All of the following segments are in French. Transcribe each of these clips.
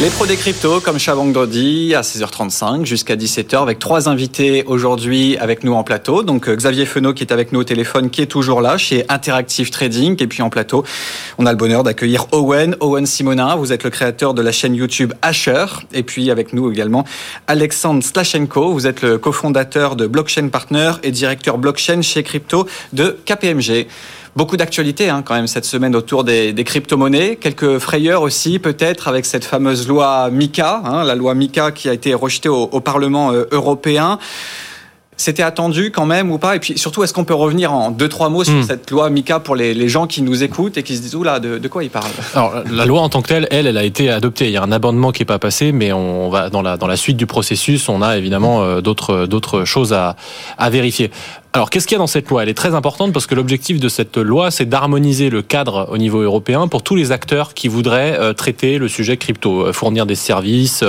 Les pros des cryptos, comme chaque vendredi, à 16h35 jusqu'à 17h, avec trois invités aujourd'hui avec nous en plateau. Donc euh, Xavier Fenot qui est avec nous au téléphone, qui est toujours là chez Interactive Trading. Et puis en plateau, on a le bonheur d'accueillir Owen, Owen Simonin. Vous êtes le créateur de la chaîne YouTube Asher. Et puis avec nous également Alexandre Slashenko. Vous êtes le cofondateur de Blockchain Partner et directeur blockchain chez Crypto de KPMG. Beaucoup d'actualités hein, quand même cette semaine autour des, des crypto-monnaies. Quelques frayeurs aussi peut-être avec cette fameuse loi MICA, hein, la loi MICA qui a été rejetée au, au Parlement euh, européen. C'était attendu quand même ou pas? Et puis surtout, est-ce qu'on peut revenir en deux, trois mots sur Hmm. cette loi MICA pour les, les gens qui nous écoutent et qui se disent, oula, de, de quoi ils parlent Alors, la loi en tant que telle, elle, elle a été adoptée. Il y a un amendement qui est pas passé, mais on va dans la dans la suite du processus, on a évidemment euh, d'autres d'autres choses à à vérifier. Alors, qu'est-ce qu'il y a dans cette loi? Elle est très importante parce que l'objectif de cette loi, c'est d'harmoniser le cadre au niveau européen pour tous les acteurs qui voudraient euh, traiter le sujet crypto, euh, fournir des services,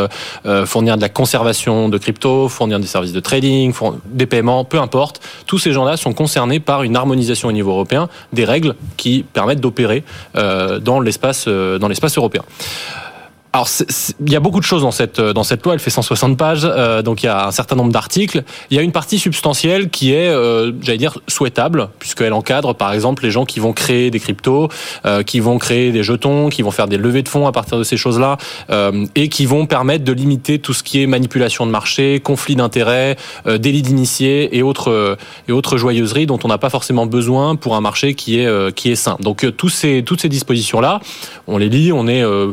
euh, fournir de la conservation de crypto, fournir des services de trading, des paiements, peu importe. Tous ces gens-là sont concernés par une harmonisation au niveau européen des règles qui permettent d'opérer dans l'espace dans l'espace européen. Alors, il y a beaucoup de choses dans cette dans cette loi. Elle fait 160 pages, euh, donc il y a un certain nombre d'articles. Il y a une partie substantielle qui est, euh, j'allais dire, souhaitable, puisqu'elle encadre, par exemple, les gens qui vont créer des cryptos, euh, qui vont créer des jetons, qui vont faire des levées de fonds à partir de ces choses-là, euh, et qui vont permettre de limiter tout ce qui est manipulation de marché, conflit d'intérêts, euh, délit d'initiés et autres euh, et autres joyeuseries dont on n'a pas forcément besoin pour un marché qui est euh, qui est sain. Donc euh, tous ces toutes ces dispositions là, on les lit, on est euh,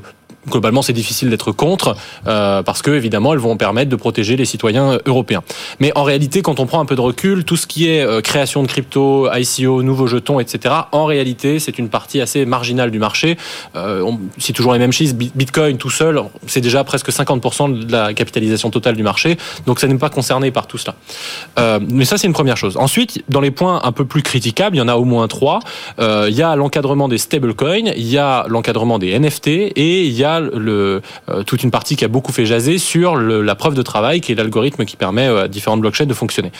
globalement c'est difficile d'être contre euh, parce que évidemment elles vont permettre de protéger les citoyens européens. Mais en réalité, quand on prend un peu de recul, tout ce qui est euh, création de crypto, ICO, nouveaux jetons, etc. En réalité, c'est une partie assez marginale du marché. Euh, on cite toujours les mêmes chiffres. Bi- Bitcoin tout seul, c'est déjà presque 50% de la capitalisation totale du marché. Donc ça n'est pas concerné par tout cela. Euh, mais ça, c'est une première chose. Ensuite, dans les points un peu plus critiquables, il y en a au moins trois. Il y a l'encadrement des stablecoins, il y a l'encadrement des NFT et il y a euh, toute une partie qui a beaucoup fait jaser sur la preuve de travail, qui est l'algorithme qui permet euh, à différentes blockchains de fonctionner.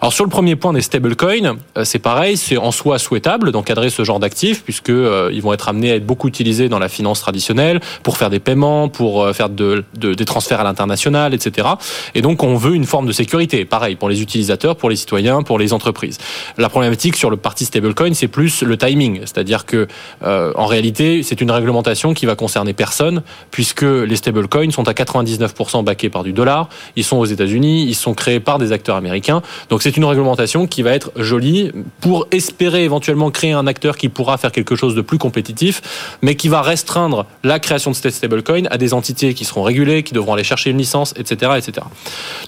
Alors sur le premier point des stablecoins, euh, c'est pareil, c'est en soi souhaitable d'encadrer ce genre d'actifs puisque ils vont être amenés à être beaucoup utilisés dans la finance traditionnelle pour faire des paiements, pour faire de, de- des transferts à l'international, etc. Et donc on veut une forme de sécurité, pareil pour les utilisateurs, pour les citoyens, pour les entreprises. La problématique sur le parti stablecoin, c'est plus le timing, c'est-à-dire que en réalité, c'est une réglementation qui va concerner personne puisque les stablecoins sont à 99% backés par du dollar, ils sont aux États-Unis, ils sont créés par des acteurs américains. Donc c'est une réglementation qui va être jolie pour espérer éventuellement créer un acteur qui pourra faire quelque chose de plus compétitif, mais qui va restreindre la création de ces stablecoins à des entités qui seront régulées, qui devront aller chercher une licence, etc., etc.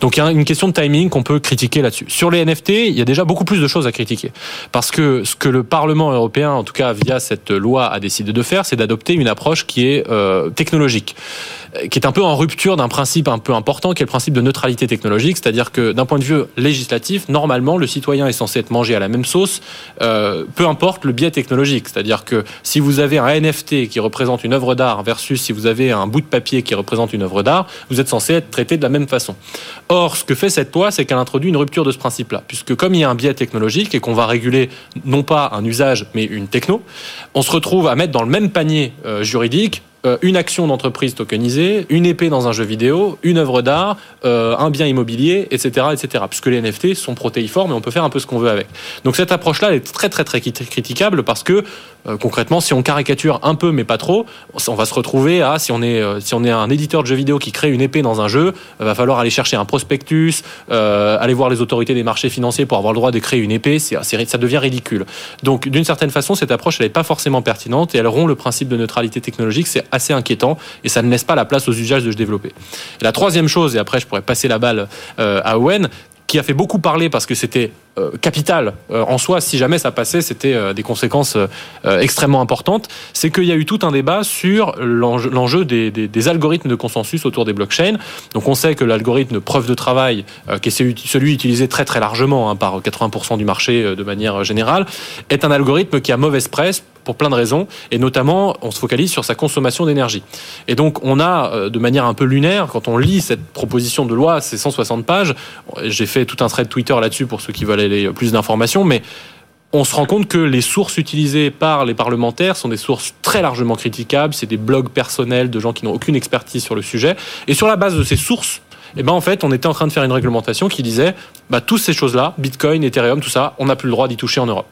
Donc il y a une question de timing qu'on peut critiquer là-dessus. Sur les NFT, il y a déjà beaucoup plus de choses à critiquer. Parce que ce que le Parlement européen, en tout cas via cette loi, a décidé de faire, c'est d'adopter une approche qui est euh, technologique qui est un peu en rupture d'un principe un peu important, qui est le principe de neutralité technologique, c'est-à-dire que d'un point de vue législatif, normalement, le citoyen est censé être mangé à la même sauce, euh, peu importe le biais technologique. C'est-à-dire que si vous avez un NFT qui représente une œuvre d'art versus si vous avez un bout de papier qui représente une œuvre d'art, vous êtes censé être traité de la même façon. Or, ce que fait cette loi, c'est qu'elle introduit une rupture de ce principe-là, puisque comme il y a un biais technologique et qu'on va réguler non pas un usage, mais une techno, on se retrouve à mettre dans le même panier euh, juridique une action d'entreprise tokenisée, une épée dans un jeu vidéo, une œuvre d'art, euh, un bien immobilier, etc., etc. Puisque les NFT sont protéiformes et on peut faire un peu ce qu'on veut avec. Donc cette approche-là, est très très très crit- critiquable parce que euh, concrètement, si on caricature un peu mais pas trop, on va se retrouver à si on est euh, si on est un éditeur de jeux vidéo qui crée une épée dans un jeu, va falloir aller chercher un prospectus, euh, aller voir les autorités des marchés financiers pour avoir le droit de créer une épée, ça devient ridicule. Donc d'une certaine façon, cette approche elle n'est pas forcément pertinente et elle rompt le principe de neutralité technologique, assez inquiétant et ça ne laisse pas la place aux usages de se développer. La troisième chose, et après je pourrais passer la balle euh, à Owen, qui a fait beaucoup parler parce que c'était euh, capital euh, en soi. Si jamais ça passait, c'était des conséquences extrêmement importantes. C'est qu'il y a eu tout un débat sur l'enjeu des, algorithmes de consensus autour des blockchains. Donc on sait que l'algorithme preuve de travail, qui est celui, utilisé très très largement hein, par 80% du marché de manière générale, est un algorithme qui a mauvaise presse pour plein de raisons, et notamment on se focalise sur sa consommation d'énergie. Et donc on a, euh, de manière un peu lunaire, quand on lit cette proposition de loi, c'est 160 pages, j'ai fait tout un thread Twitter là-dessus pour ceux qui veulent aller plus d'informations, mais on se rend compte que les sources utilisées par les parlementaires sont des sources très largement critiquables. C'est des blogs personnels de gens qui n'ont aucune expertise sur le sujet. Et sur la base de ces sources, eh ben en on était en train de faire une réglementation qui disait, bah, toutes ces choses-là, Bitcoin, Ethereum, tout ça, on n'a plus le droit d'y toucher en Europe.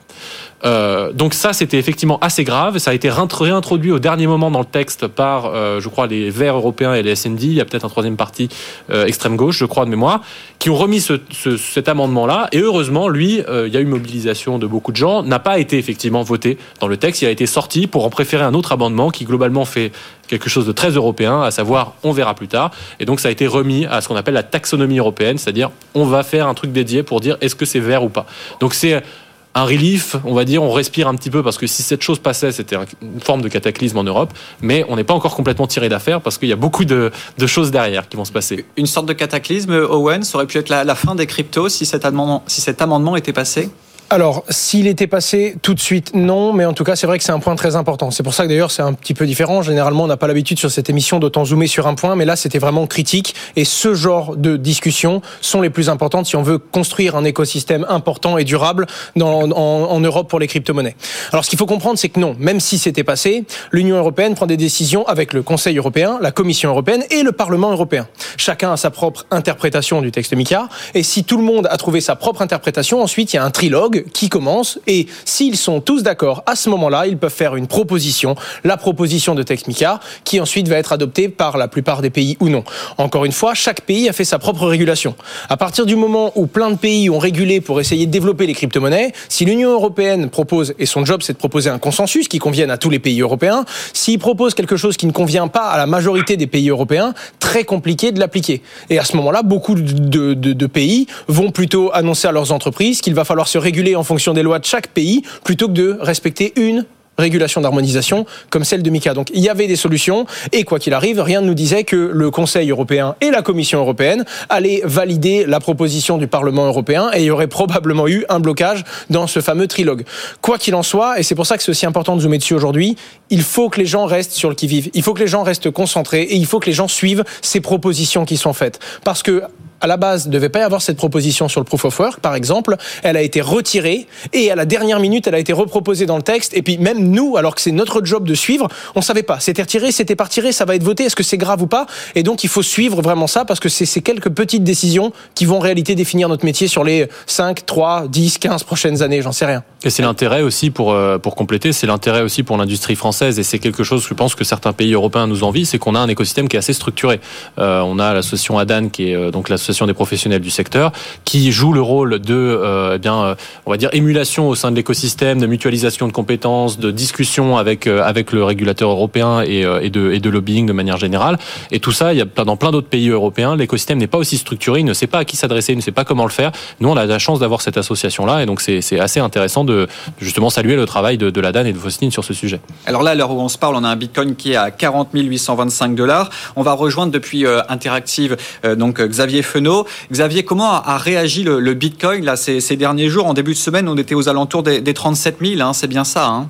Euh, donc ça, c'était effectivement assez grave. Ça a été réintroduit au dernier moment dans le texte par, euh, je crois, les Verts européens et les SND. Il y a peut-être un troisième parti euh, extrême gauche, je crois de mémoire, qui ont remis ce, ce, cet amendement-là. Et heureusement, lui, il y a eu mobilisation de beaucoup de gens, n'a pas été effectivement voté dans le texte. Il a été sorti pour en préférer un autre amendement qui globalement fait quelque chose de très européen, à savoir on verra plus tard. Et donc ça a été remis à ce qu'on appelle la taxonomie européenne, c'est-à-dire on va faire un truc dédié pour dire est-ce que c'est vert ou pas. Donc c'est un relief, on va dire, on respire un petit peu parce que si cette chose passait, c'était une forme de cataclysme en Europe, mais on n'est pas encore complètement tiré d'affaire parce qu'il y a beaucoup de, choses derrière qui vont se passer. Une sorte de cataclysme, Owen, ça aurait pu être la, fin des cryptos si cet amendement était passé? Alors, s'il était passé tout de suite, non, mais en tout cas, c'est vrai que c'est un point très important. C'est pour ça que d'ailleurs, c'est un petit peu différent. Généralement, on n'a pas l'habitude sur cette émission d'autant zoomer sur un point, mais là, c'était vraiment critique. Et ce genre de discussions sont les plus importantes si on veut construire un écosystème important et durable en Europe pour les crypto-monnaies. Alors, ce qu'il faut comprendre, c'est que non, même si c'était passé, l'Union européenne prend des décisions avec le Conseil européen, la Commission européenne et le Parlement européen. Chacun a sa propre interprétation du texte MICA. Et si tout le monde a trouvé sa propre interprétation, ensuite, il y a un trilogue qui commence et s'ils sont tous d'accord, à ce moment-là, ils peuvent faire une proposition, la proposition de texte MICA, qui ensuite va être adoptée par la plupart des pays ou non. Encore une fois, chaque pays a fait sa propre régulation. À partir du moment où plein de pays ont régulé pour essayer de développer les crypto-monnaies, si l'Union européenne propose, et son job c'est de proposer un consensus qui convienne à tous les pays européens, s'il propose quelque chose qui ne convient pas à la majorité des pays européens, très compliqué de l'appliquer. Et à ce moment-là, beaucoup de pays vont plutôt annoncer à leurs entreprises qu'il va falloir se réguler en fonction des lois de chaque pays plutôt que de respecter une régulation d'harmonisation comme celle de MICA. Donc il y avait des solutions et quoi qu'il arrive, rien ne nous disait que le Conseil européen et la Commission européenne allaient valider la proposition du Parlement européen et il y aurait probablement eu un blocage dans ce fameux trilogue. Quoi qu'il en soit, et c'est pour ça que c'est aussi important de zoomer dessus aujourd'hui, il faut que les gens restent sur le qui-vive, il faut que les gens restent concentrés et il faut que les gens suivent ces propositions qui sont faites. Parce que à la base, ne devait pas y avoir cette proposition sur le proof of work, par exemple. Elle a été retirée et à la dernière minute, elle a été reproposée dans le texte. Et puis même nous, alors que c'est notre job de suivre, on savait pas. C'était retiré, c'était pas retiré, ça va être voté. Est-ce que c'est grave ou pas? Et donc, il faut suivre vraiment ça parce que c'est ces quelques petites décisions qui vont en réalité définir notre métier sur les 5, 3, 10, 15 prochaines années. J'en sais rien. Et c'est l'intérêt aussi pour euh, pour compléter, c'est l'intérêt aussi pour l'industrie française et c'est quelque chose que je pense que certains pays européens nous envient, c'est qu'on a un écosystème qui est assez structuré. Euh, on a l'association ADAN qui est euh, donc l'association des professionnels du secteur qui joue le rôle de euh, eh bien euh, on va dire émulation au sein de l'écosystème, de mutualisation de compétences, de discussion avec avec le régulateur européen et, de lobbying de manière générale. Et tout ça, il y a dans plein d'autres pays européens, l'écosystème n'est pas aussi structuré, il ne sait pas à qui s'adresser, il ne sait pas comment le faire. Nous, on a la chance d'avoir cette association là et donc c'est assez intéressant de justement saluer le travail de, la DAN et de Faustine sur ce sujet. Alors là, à l'heure où on se parle, on a un Bitcoin qui est à 40 825 dollars. On va rejoindre depuis euh, Interactive euh, donc Xavier Xavier, comment a, réagi le, Bitcoin là ces, derniers jours? En début de semaine, on était aux alentours des, des 37 000. Hein, c'est bien ça. Hein?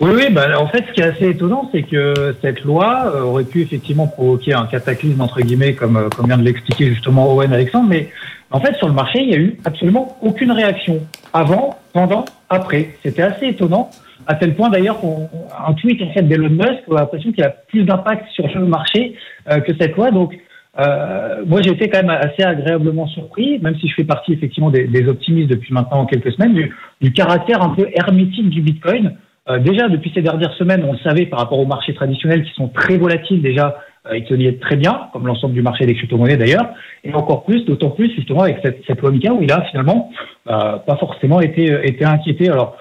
Oui, oui. Bah, en fait, ce qui est assez étonnant, c'est que cette loi euh, aurait pu effectivement provoquer un cataclysme entre guillemets, comme comme vient de l'expliquer justement Owen Alexandre, mais en fait, sur le marché, il n'y a eu absolument aucune réaction avant, pendant, après. C'était assez étonnant, à tel point d'ailleurs qu'un tweet en fait d'Elon Musk a l'impression qu'il a plus d'impact sur le marché euh, que cette loi. Donc, euh, moi, j'ai été quand même assez agréablement surpris, même si je fais partie effectivement des, optimistes depuis maintenant quelques semaines, du, du, caractère un peu hermétique du Bitcoin. Euh, déjà, depuis ces dernières semaines, on le savait par rapport aux marchés traditionnels qui sont très volatiles déjà euh, il se très bien, comme l'ensemble du marché des crypto-monnaies d'ailleurs, et encore plus, d'autant plus justement avec cette, cette loi où il a finalement euh, pas forcément été, été inquiété. Alors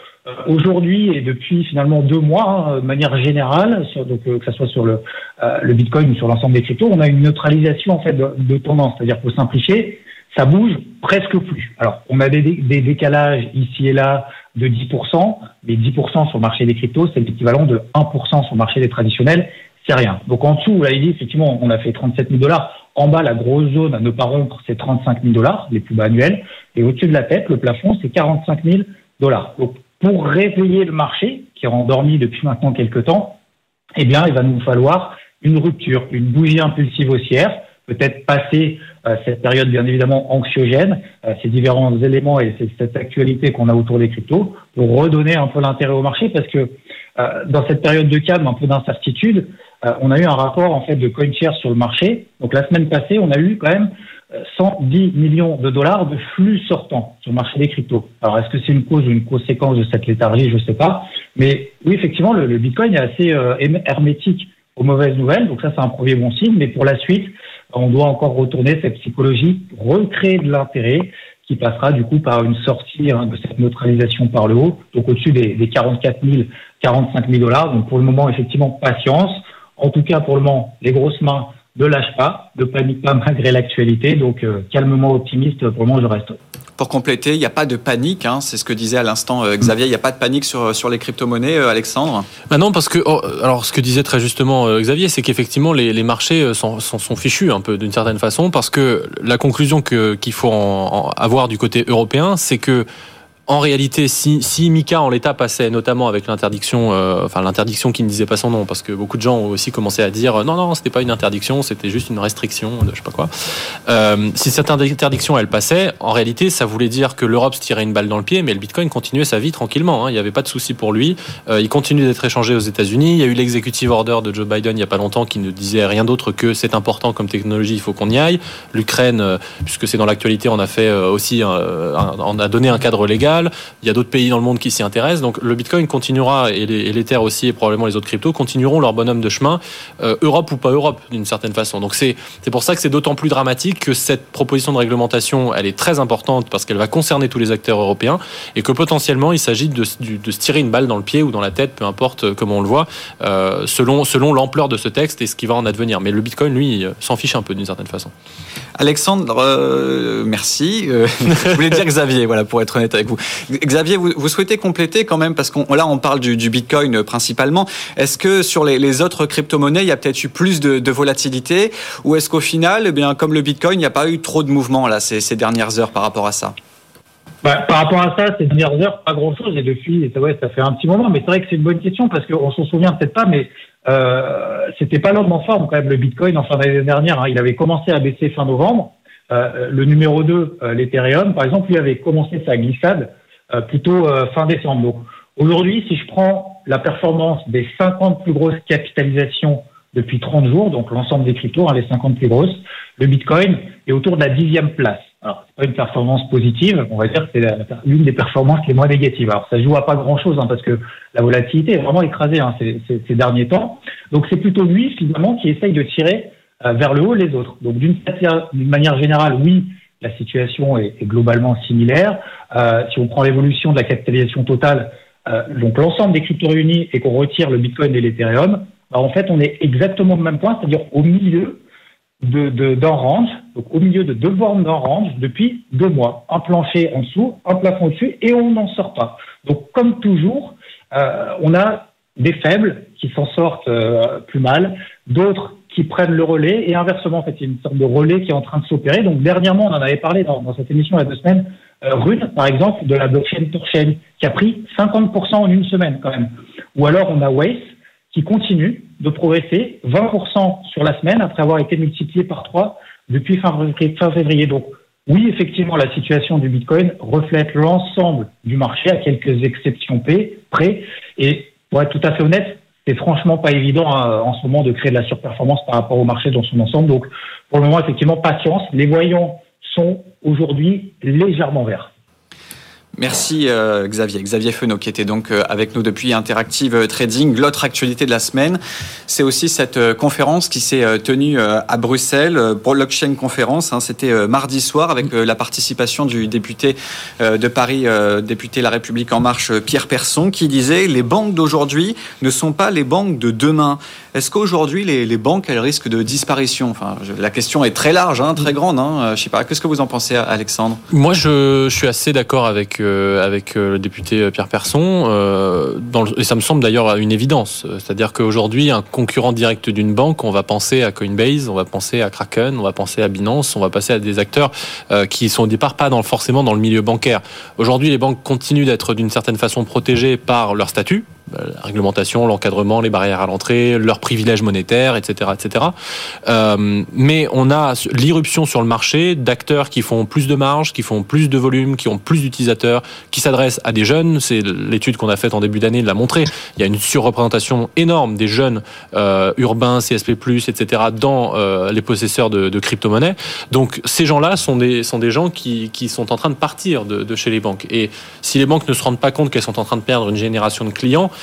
aujourd'hui et depuis finalement deux mois, hein, de manière générale, sur, donc euh, que ce soit sur le, euh, le Bitcoin ou sur l'ensemble des cryptos, on a une neutralisation en fait de, tendance, c'est-à-dire pour simplifier, ça bouge presque plus. Alors on a des, des décalages ici et là de 10%, mais 10% sur le marché des cryptos, c'est l'équivalent de 1% sur le marché des traditionnels c'est rien. Donc en dessous, là, il dit effectivement, on a fait 37 000 dollars. En bas, la grosse zone à ne pas rompre, c'est 35 000 dollars, les plus bas annuels. Et au-dessus de la tête, le plafond, c'est 45 000 dollars. Pour réveiller le marché, qui est endormi depuis maintenant quelques temps, eh bien, il va nous falloir une rupture, une bougie impulsive haussière, peut-être passer euh, cette période bien évidemment anxiogène, euh, ces différents éléments et cette actualité qu'on a autour des cryptos, redonner un peu l'intérêt au marché parce que dans cette période de calme, un peu d'incertitude, on a eu un rapport en fait de CoinShares sur le marché. Donc la semaine passée, on a eu quand même 110 millions de dollars de flux sortants sur le marché des cryptos. Alors, est-ce que c'est une cause ou une conséquence de cette léthargie? Je ne sais pas. Mais oui, effectivement, le, Bitcoin est assez euh, hermétique aux mauvaises nouvelles. Donc ça, c'est un premier bon signe. Mais pour la suite, on doit encore retourner cette psychologie, recréer de l'intérêt qui passera du coup par une sortie hein, de cette neutralisation par le haut, donc au-dessus des, des 44 000, 45 000 dollars. Donc pour le moment, effectivement, patience. En tout cas, pour le moment, les grosses mains ne lâche pas, ne panique pas malgré l'actualité. Donc euh, calmement optimiste, pour moi je reste. Pour compléter, il n'y a pas de panique, hein, c'est ce que disait à l'instant euh, Xavier, il n'y a pas de panique sur, sur les crypto-monnaies, euh, Alexandre? Bah Non, parce que, oh, alors ce que disait très justement Xavier, c'est qu'effectivement les, les, marchés sont, sont, sont, fichus un peu d'une certaine façon, parce que la conclusion qu'il faut en, avoir du côté européen, c'est que en réalité, si, Mika en l'état passait, notamment avec l'interdiction, euh, enfin l'interdiction qui ne disait pas son nom, parce que beaucoup de gens ont aussi commencé à dire euh, non, non, c'était pas une interdiction, c'était juste une restriction, de je sais pas quoi. Euh, si cette interdiction elle passait, en réalité, ça voulait dire que l'Europe se tirait une balle dans le pied, mais le Bitcoin continuait sa vie tranquillement. Hein, il n'y avait pas de souci pour lui. il continue d'être échangé aux États-Unis. Il y a eu l'executive order de Joe Biden il y a pas longtemps qui ne disait rien d'autre que c'est important comme technologie, il faut qu'on y aille. L'Ukraine, puisque c'est dans l'actualité, on a fait aussi, on a donné un cadre légal. Il y a d'autres pays dans le monde qui s'y intéressent. Donc le Bitcoin continuera et l'Ether aussi et probablement les autres cryptos continueront leur bonhomme de chemin, euh, Europe ou pas Europe d'une certaine façon. Donc c'est pour ça que c'est d'autant plus dramatique que cette proposition de réglementation, elle est très importante parce qu'elle va concerner tous les acteurs européens et que potentiellement il s'agit de, se tirer une balle dans le pied ou dans la tête, peu importe euh, comment on le voit, euh, selon selon l'ampleur de ce texte et ce qui va en advenir. Mais le Bitcoin, lui, s'en fiche un peu d'une certaine façon. Alexandre, merci. je voulais dire Xavier, voilà, pour être honnête avec vous. Xavier, vous, souhaitez compléter quand même, parce qu'on là on parle du, Bitcoin euh, principalement. Est-ce que sur les, autres crypto-monnaies, il y a peut-être eu plus de, volatilité, ou est-ce qu'au final, eh bien, comme le Bitcoin, il n'y a pas eu trop de mouvement là ces, dernières heures par rapport à ça? Bah, par rapport à ça, ces dernières heures, pas grand-chose. Et depuis, ouais, ça fait un petit moment. Mais c'est vrai que c'est une bonne question parce qu'on s'en souvient peut-être pas, mais euh, c'était pas l'homme en forme quand même le Bitcoin en fin d'année dernière. Hein. Il avait commencé à baisser fin novembre. Euh, le numéro 2, euh, l'Ethereum, par exemple, lui avait commencé sa glissade euh, plutôt euh, fin décembre. Aujourd'hui, si je prends la performance des 50 plus grosses capitalisations depuis 30 jours, donc l'ensemble des cryptos, hein, les 50 plus grosses, le Bitcoin est autour de la dixième place. Alors, c'est pas une performance positive, on va dire que c'est l'une des performances les moins négatives. Alors, ça joue à pas grand-chose, hein, parce que la volatilité est vraiment écrasée hein, ces, ces, ces, derniers temps. Donc, c'est plutôt lui, finalement, qui essaye de tirer euh, vers le haut les autres. Donc, d'une manière générale, oui, la situation est, globalement similaire. Euh, si on prend l'évolution de la capitalisation totale, euh, donc l'ensemble des cryptos réunis et qu'on retire le Bitcoin et l'Ethereum, bah, en fait, on est exactement au même point, c'est-à-dire au milieu d'un de, range, donc au milieu de deux bornes d'un range depuis deux mois. Un plancher en dessous, un plafond au-dessus, et on n'en sort pas. Donc, comme toujours, euh, on a des faibles qui s'en sortent euh, plus mal, d'autres qui prennent le relais et inversement, en fait, il y a une sorte de relais qui est en train de s'opérer. Donc, dernièrement, on en avait parlé dans, dans cette émission il y a deux semaines, euh, Rune, par exemple, de la blockchain Torchain, qui a pris 50% en une semaine quand même. Ou alors, on a Waze, qui continue de progresser 20% sur la semaine après avoir été multiplié par 3 depuis fin février. Donc, oui, effectivement, la situation du Bitcoin reflète l'ensemble du marché à quelques exceptions près. Et pour être tout à fait honnête, c'est franchement pas évident hein, en ce moment de créer de la surperformance par rapport au marché dans son ensemble. Donc, pour le moment, effectivement, patience. Les voyants sont aujourd'hui légèrement verts. Merci euh, Xavier. Xavier Fenot qui était donc euh, avec nous depuis Interactive Trading. L'autre actualité de la semaine, c'est aussi cette euh, conférence qui s'est tenue à Bruxelles, Blockchain Conférence. Hein. C'était mardi soir avec la participation du député de Paris, député La République En Marche, Pierre Persson, qui disait les banques d'aujourd'hui ne sont pas les banques de demain. Est-ce qu'aujourd'hui les, banques elles risquent de disparition? Enfin, la question est très large, hein, très grande. Hein. Je sais pas. Qu'est-ce que vous en pensez, Alexandre? Moi, je, suis assez d'accord avec avec euh, le député Pierre Persson. Euh, et ça me semble d'ailleurs une évidence. C'est-à-dire qu'aujourd'hui, un concurrent direct d'une banque, on va penser à Coinbase, on va penser à Kraken, on va penser à Binance, on va passer à des acteurs euh, qui sont au départ pas forcément dans le milieu bancaire. Aujourd'hui, les banques continuent d'être d'une certaine façon protégées par leur statut la réglementation, l'encadrement, les barrières à l'entrée, leurs privilèges monétaires, etc., etc. Euh, mais on a l'irruption sur le marché d'acteurs qui font plus de marge, qui font plus de volume, qui ont plus d'utilisateurs, qui s'adressent à des jeunes. C'est l'étude qu'on a faite en début d'année l'a montré. Il y a une surreprésentation énorme des jeunes euh, urbains, CSP+, etc. dans euh, les possesseurs de, de crypto-monnaies. Donc ces gens-là sont des sont des gens qui, qui sont en train de partir de, de chez les banques. Et si les banques ne se rendent pas compte qu'elles sont en train de perdre une génération de clients, euh,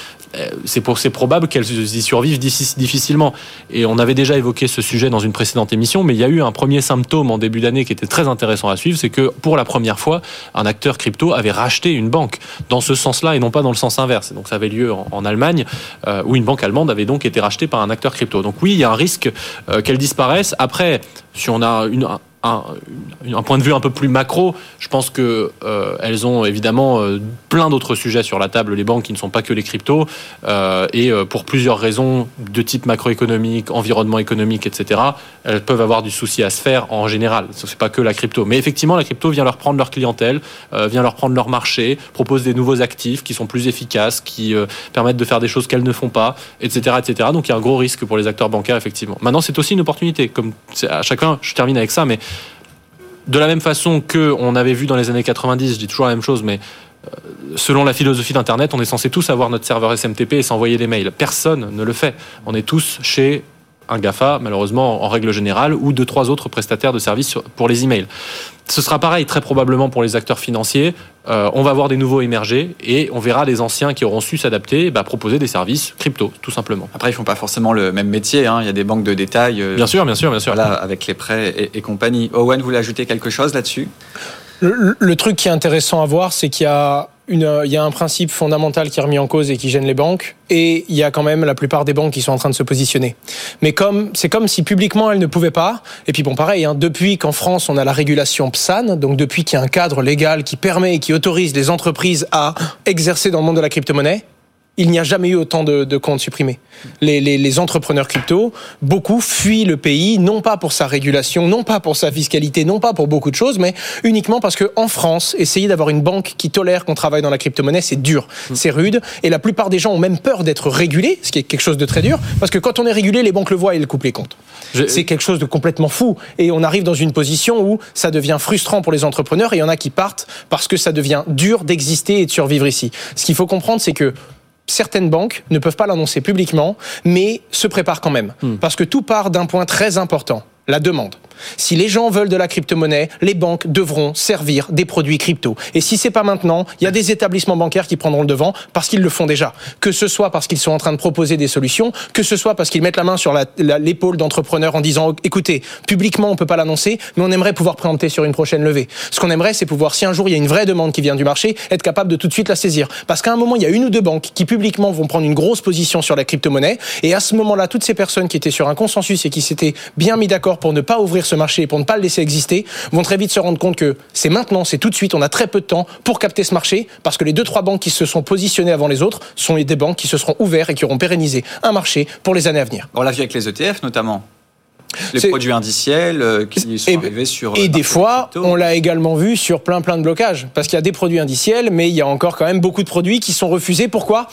c'est pour probable qu'elles y survivent difficilement. Et on avait déjà évoqué ce sujet dans une précédente émission, mais il y a eu un premier symptôme en début d'année qui était très intéressant à suivre, c'est que pour la première fois, un acteur crypto avait racheté une banque dans ce sens-là et non pas dans le sens inverse. donc ça avait lieu en, Allemagne, euh, où une banque allemande avait donc été rachetée par un acteur crypto. Donc oui, il y a un risque euh, qu'elle disparaisse. Après, si on a une, un, point de vue un peu plus macro, je pense que euh, elles ont évidemment euh, plein d'autres sujets sur la table, les banques qui ne sont pas que les cryptos, euh, et pour plusieurs raisons de type macroéconomique, environnement économique, etc. Elles peuvent avoir du souci à se faire en général. Ce n'est pas que la crypto, mais effectivement la crypto vient leur prendre leur clientèle, vient leur prendre leur marché, propose des nouveaux actifs qui sont plus efficaces, qui permettent de faire des choses qu'elles ne font pas, etc., etc. Donc il y a un gros risque pour les acteurs bancaires effectivement. Maintenant c'est aussi une opportunité, comme à chacun. Je termine avec ça, mais de la même façon que on avait vu dans les années 90, je dis toujours la même chose, mais euh, selon la philosophie d'Internet, on est censé tous avoir notre serveur SMTP et s'envoyer des mails. Personne ne le fait. On est tous chez un GAFA, malheureusement, en règle générale, ou deux, trois autres prestataires de services pour les emails. Ce sera pareil, très probablement, pour les acteurs financiers. Euh, on va voir des nouveaux émerger et on verra les anciens qui auront su s'adapter, bah, proposer des services crypto, tout simplement. Après, ils font pas forcément le même métier. Hein. Il y a des banques de détail. Euh, bien sûr, bien sûr, bien sûr. Voilà, avec les prêts et, et compagnie. Owen, vous voulez ajouter quelque chose là-dessus? Le, le, truc qui est intéressant à voir, c'est qu'il y a une, il y a un principe fondamental qui est remis en cause et qui gêne les banques, et il y a quand même la plupart des banques qui sont en train de se positionner. Mais comme c'est comme si publiquement elles ne pouvaient pas. Et puis bon, pareil, hein, depuis qu'en France on a la régulation PSAN, donc depuis qu'il y a un cadre légal qui permet et qui autorise les entreprises à exercer dans le monde de la crypto-monnaie, il n'y a jamais eu autant de, de comptes supprimés. Les, les, les, entrepreneurs crypto, beaucoup fuient le pays, non pas pour sa régulation, non pas pour sa fiscalité, non pas pour beaucoup de choses, mais uniquement parce que en France, essayer d'avoir une banque qui tolère qu'on travaille dans la crypto-monnaie, c'est dur, c'est rude, et la plupart des gens ont même peur d'être régulés, ce qui est quelque chose de très dur, parce que quand on est régulé, les banques le voient et elles coupent les comptes. C'est quelque chose de complètement fou, et on arrive dans une position où ça devient frustrant pour les entrepreneurs, et il y en a qui partent parce que ça devient dur d'exister et de survivre ici. Ce qu'il faut comprendre, c'est que certaines banques ne peuvent pas l'annoncer publiquement, mais se préparent quand même. Hmm. Parce que tout part d'un point très important, la demande. Si les gens veulent de la crypto-monnaie, les banques devront servir des produits crypto. Et si c'est pas maintenant, il y a des établissements bancaires qui prendront le devant parce qu'ils le font déjà. Que ce soit parce qu'ils sont en train de proposer des solutions, que ce soit parce qu'ils mettent la main sur l'épaule d'entrepreneurs en disant écoutez, publiquement on peut pas l'annoncer, mais on aimerait pouvoir préempter sur une prochaine levée. Ce qu'on aimerait, c'est pouvoir, si un jour il y a une vraie demande qui vient du marché, être capable de tout de suite la saisir. Parce qu'à un moment, il y a une ou deux banques qui publiquement vont prendre une grosse position sur la crypto-monnaie, et à ce moment-là, toutes ces personnes qui étaient sur un consensus et qui s'étaient bien mis d'accord pour ne pas ouvrir ce marché et pour ne pas le laisser exister, vont très vite se rendre compte que c'est maintenant, c'est tout de suite, on a très peu de temps pour capter ce marché, parce que les deux, trois banques qui se sont positionnées avant les autres sont des banques qui se seront ouvertes et qui auront pérennisé un marché pour les années à venir. On l'a vu avec les ETF notamment. Les produits indiciels euh, qui sont et, arrivés sur. Et des fois, on l'a également vu sur plein plein de blocages. Parce qu'il y a des produits indiciels, mais il y a encore quand même beaucoup de produits qui sont refusés. Pourquoi?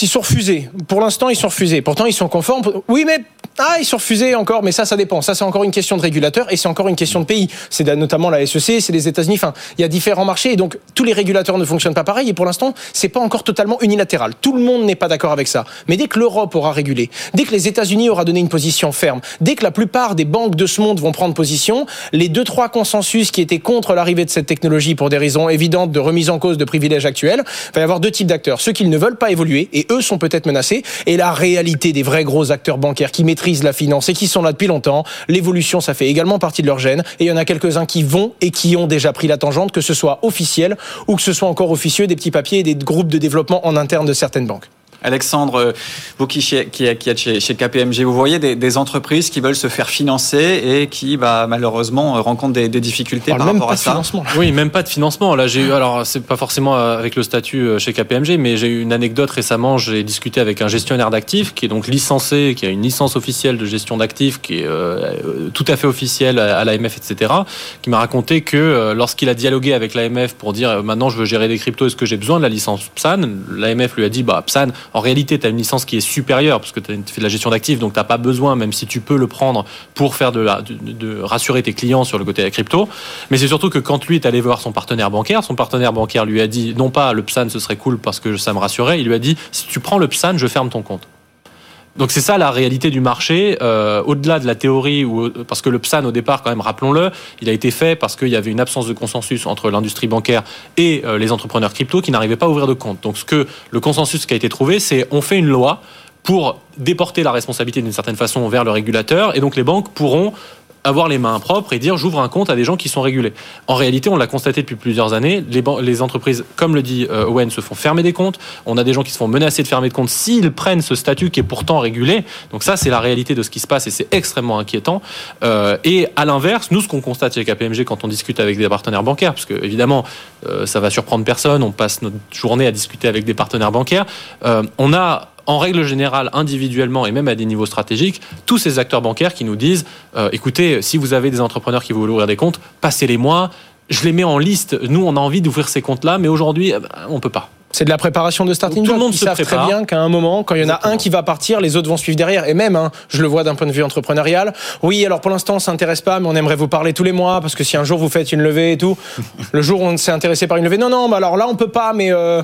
Ils sont refusés. Pour l'instant, ils sont refusés. Pourtant, ils sont conformes. Oui, mais ah, ils sont refusés encore, mais ça, ça dépend. Ça, c'est encore une question de régulateur et c'est encore une question de pays. C'est notamment la SEC, c'est les États-Unis. Enfin, il y a différents marchés et donc tous les régulateurs ne fonctionnent pas pareil. Et pour l'instant, c'est pas encore totalement unilatéral. Tout le monde n'est pas d'accord avec ça. Mais dès que l'Europe aura régulé, dès que les États-Unis aura donné une position ferme, dès que la plupart des banques de ce monde vont prendre position, les deux trois consensus qui étaient contre l'arrivée de cette technologie pour des raisons évidentes de remise en cause de privilèges actuels, il va y avoir deux types d'acteurs ceux qui ne veulent pas évoluer et eux sont peut-être menacés, et la réalité des vrais gros acteurs bancaires qui maîtrisent la finance et qui sont là depuis longtemps, l'évolution, ça fait également partie de leur gène, et il y en a quelques-uns qui vont et qui ont déjà pris la tangente, que ce soit officiel ou que ce soit encore officieux, des petits papiers et des groupes de développement en interne de certaines banques. Alexandre, vous qui, qui, êtes chez, chez, KPMG, vous voyez des, entreprises qui veulent se faire financer et qui bah, malheureusement rencontrent des, difficultés par rapport à ça. Financement. Oui, même pas de financement. Là, j'ai eu, alors c'est pas forcément avec le statut chez KPMG, mais j'ai eu une anecdote récemment. J'ai discuté avec un gestionnaire d'actifs qui est donc licencié, qui a une licence officielle de gestion d'actifs, qui est euh, tout à fait officielle à, l'AMF, etc., qui m'a raconté que euh, lorsqu'il a dialogué avec l'AMF pour dire euh, maintenant je veux gérer des cryptos, est-ce que j'ai besoin de la licence PSAN L'AMF lui a dit bah PSAN, en réalité, tu as une licence qui est supérieure parce que tu fais de la gestion d'actifs, donc tu pas besoin, même si tu peux le prendre pour faire de, la, de, rassurer tes clients sur le côté de la crypto. Mais c'est surtout que quand lui est allé voir son partenaire bancaire, son partenaire bancaire lui a dit non pas le PSAN ce serait cool parce que ça me rassurait, il lui a dit si tu prends le PSAN, je ferme ton compte. Donc c'est ça la réalité du marché, euh, au-delà de la théorie, parce que le PSAN au départ, quand même, rappelons-le, il a été fait parce qu'il y avait une absence de consensus entre l'industrie bancaire et euh, les entrepreneurs crypto qui n'arrivaient pas à ouvrir de compte. Donc le consensus qui a été trouvé, c'est on fait une loi pour déporter la responsabilité d'une certaine façon vers le régulateur, et donc les banques pourront avoir les mains propres et dire j'ouvre un compte à des gens qui sont régulés. En réalité, on l'a constaté depuis plusieurs années, les, entreprises, comme le dit euh, Owen, se font fermer des comptes. On a des gens qui se font menacer de fermer de comptes s'ils prennent ce statut qui est pourtant régulé. Donc ça, c'est la réalité de ce qui se passe et c'est extrêmement inquiétant. Euh, et à l'inverse, nous, ce qu'on constate chez KPMG quand on discute avec des partenaires bancaires, parce que évidemment, euh, ça va surprendre personne, on passe notre journée à discuter avec des partenaires bancaires, on a en règle générale, individuellement et même à des niveaux stratégiques, tous ces acteurs bancaires qui nous disent euh, écoutez, si vous avez des entrepreneurs qui veulent ouvrir des comptes, passez-les-moi. Je les mets en liste. Nous, on a envie d'ouvrir ces comptes-là, mais aujourd'hui, euh, on ne peut pas. C'est de la préparation de starting Tout le monde Ils se savent très bien qu'à un moment, quand il y en a un qui va partir, les autres vont suivre derrière. Et même, hein, je le vois d'un point de vue entrepreneurial. Oui, alors pour l'instant, on s'intéresse pas, mais on aimerait vous parler tous les mois parce que si un jour vous faites une levée et tout, le jour où on s'est intéressé par une levée, non, non, bah alors là on peut pas, mais euh,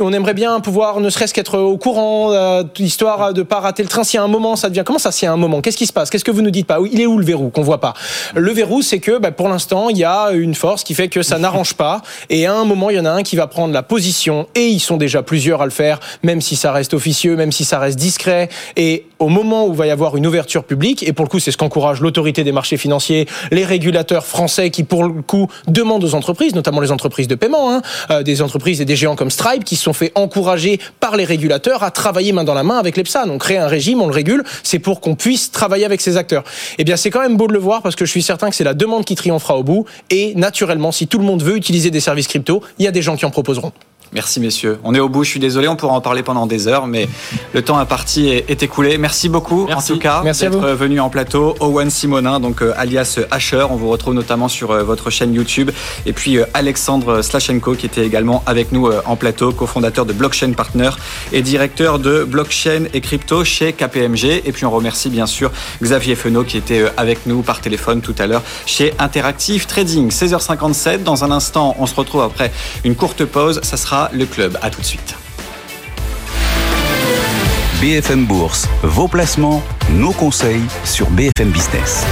on aimerait bien pouvoir ne serait-ce qu'être au courant, euh, histoire de pas rater le train. S'il y a un moment, ça devient. Comment ça, s'il y a un moment? Qu'est-ce qui se passe? Qu'est-ce que vous nous dites pas? Il est où le verrou qu'on voit pas? Le verrou, c'est que bah, pour l'instant, il y a une force qui fait que ça n'arrange pas. Et à un moment, il y en a un qui va prendre la position. Et ils sont déjà plusieurs à le faire, même si ça reste officieux, même si ça reste discret. Et au moment où va y avoir une ouverture publique, et pour le coup, c'est ce qu'encourage l'autorité des marchés financiers, les régulateurs français qui, pour le coup, demandent aux entreprises, notamment les entreprises de paiement, hein, euh, des entreprises et des géants comme Stripe, qui sont fait encourager par les régulateurs à travailler main dans la main avec l'EPSA. On crée un régime, on le régule, c'est pour qu'on puisse travailler avec ces acteurs. Eh bien, c'est quand même beau de le voir parce que je suis certain que c'est la demande qui triomphera au bout. Et naturellement, si tout le monde veut utiliser des services crypto, il y a des gens qui en proposeront. Merci messieurs. On est au bout, je suis désolé, on pourra en parler pendant des heures, mais le temps imparti est, est écoulé. Merci beaucoup en tout cas d'être venu en plateau. Owen Simonin, donc euh, alias Asher, on vous retrouve notamment sur euh, votre chaîne YouTube. Et puis euh, Alexandre Slachenko qui était également avec nous en plateau, cofondateur de Blockchain Partner et directeur de blockchain et crypto chez KPMG. Et puis on remercie bien sûr Xavier Fenot qui était avec nous par téléphone tout à l'heure chez Interactive Trading. 16h57, dans un instant on se retrouve après une courte pause. Ça le club. À tout de suite. BFM Bourse, vos placements, nos conseils sur BFM Business.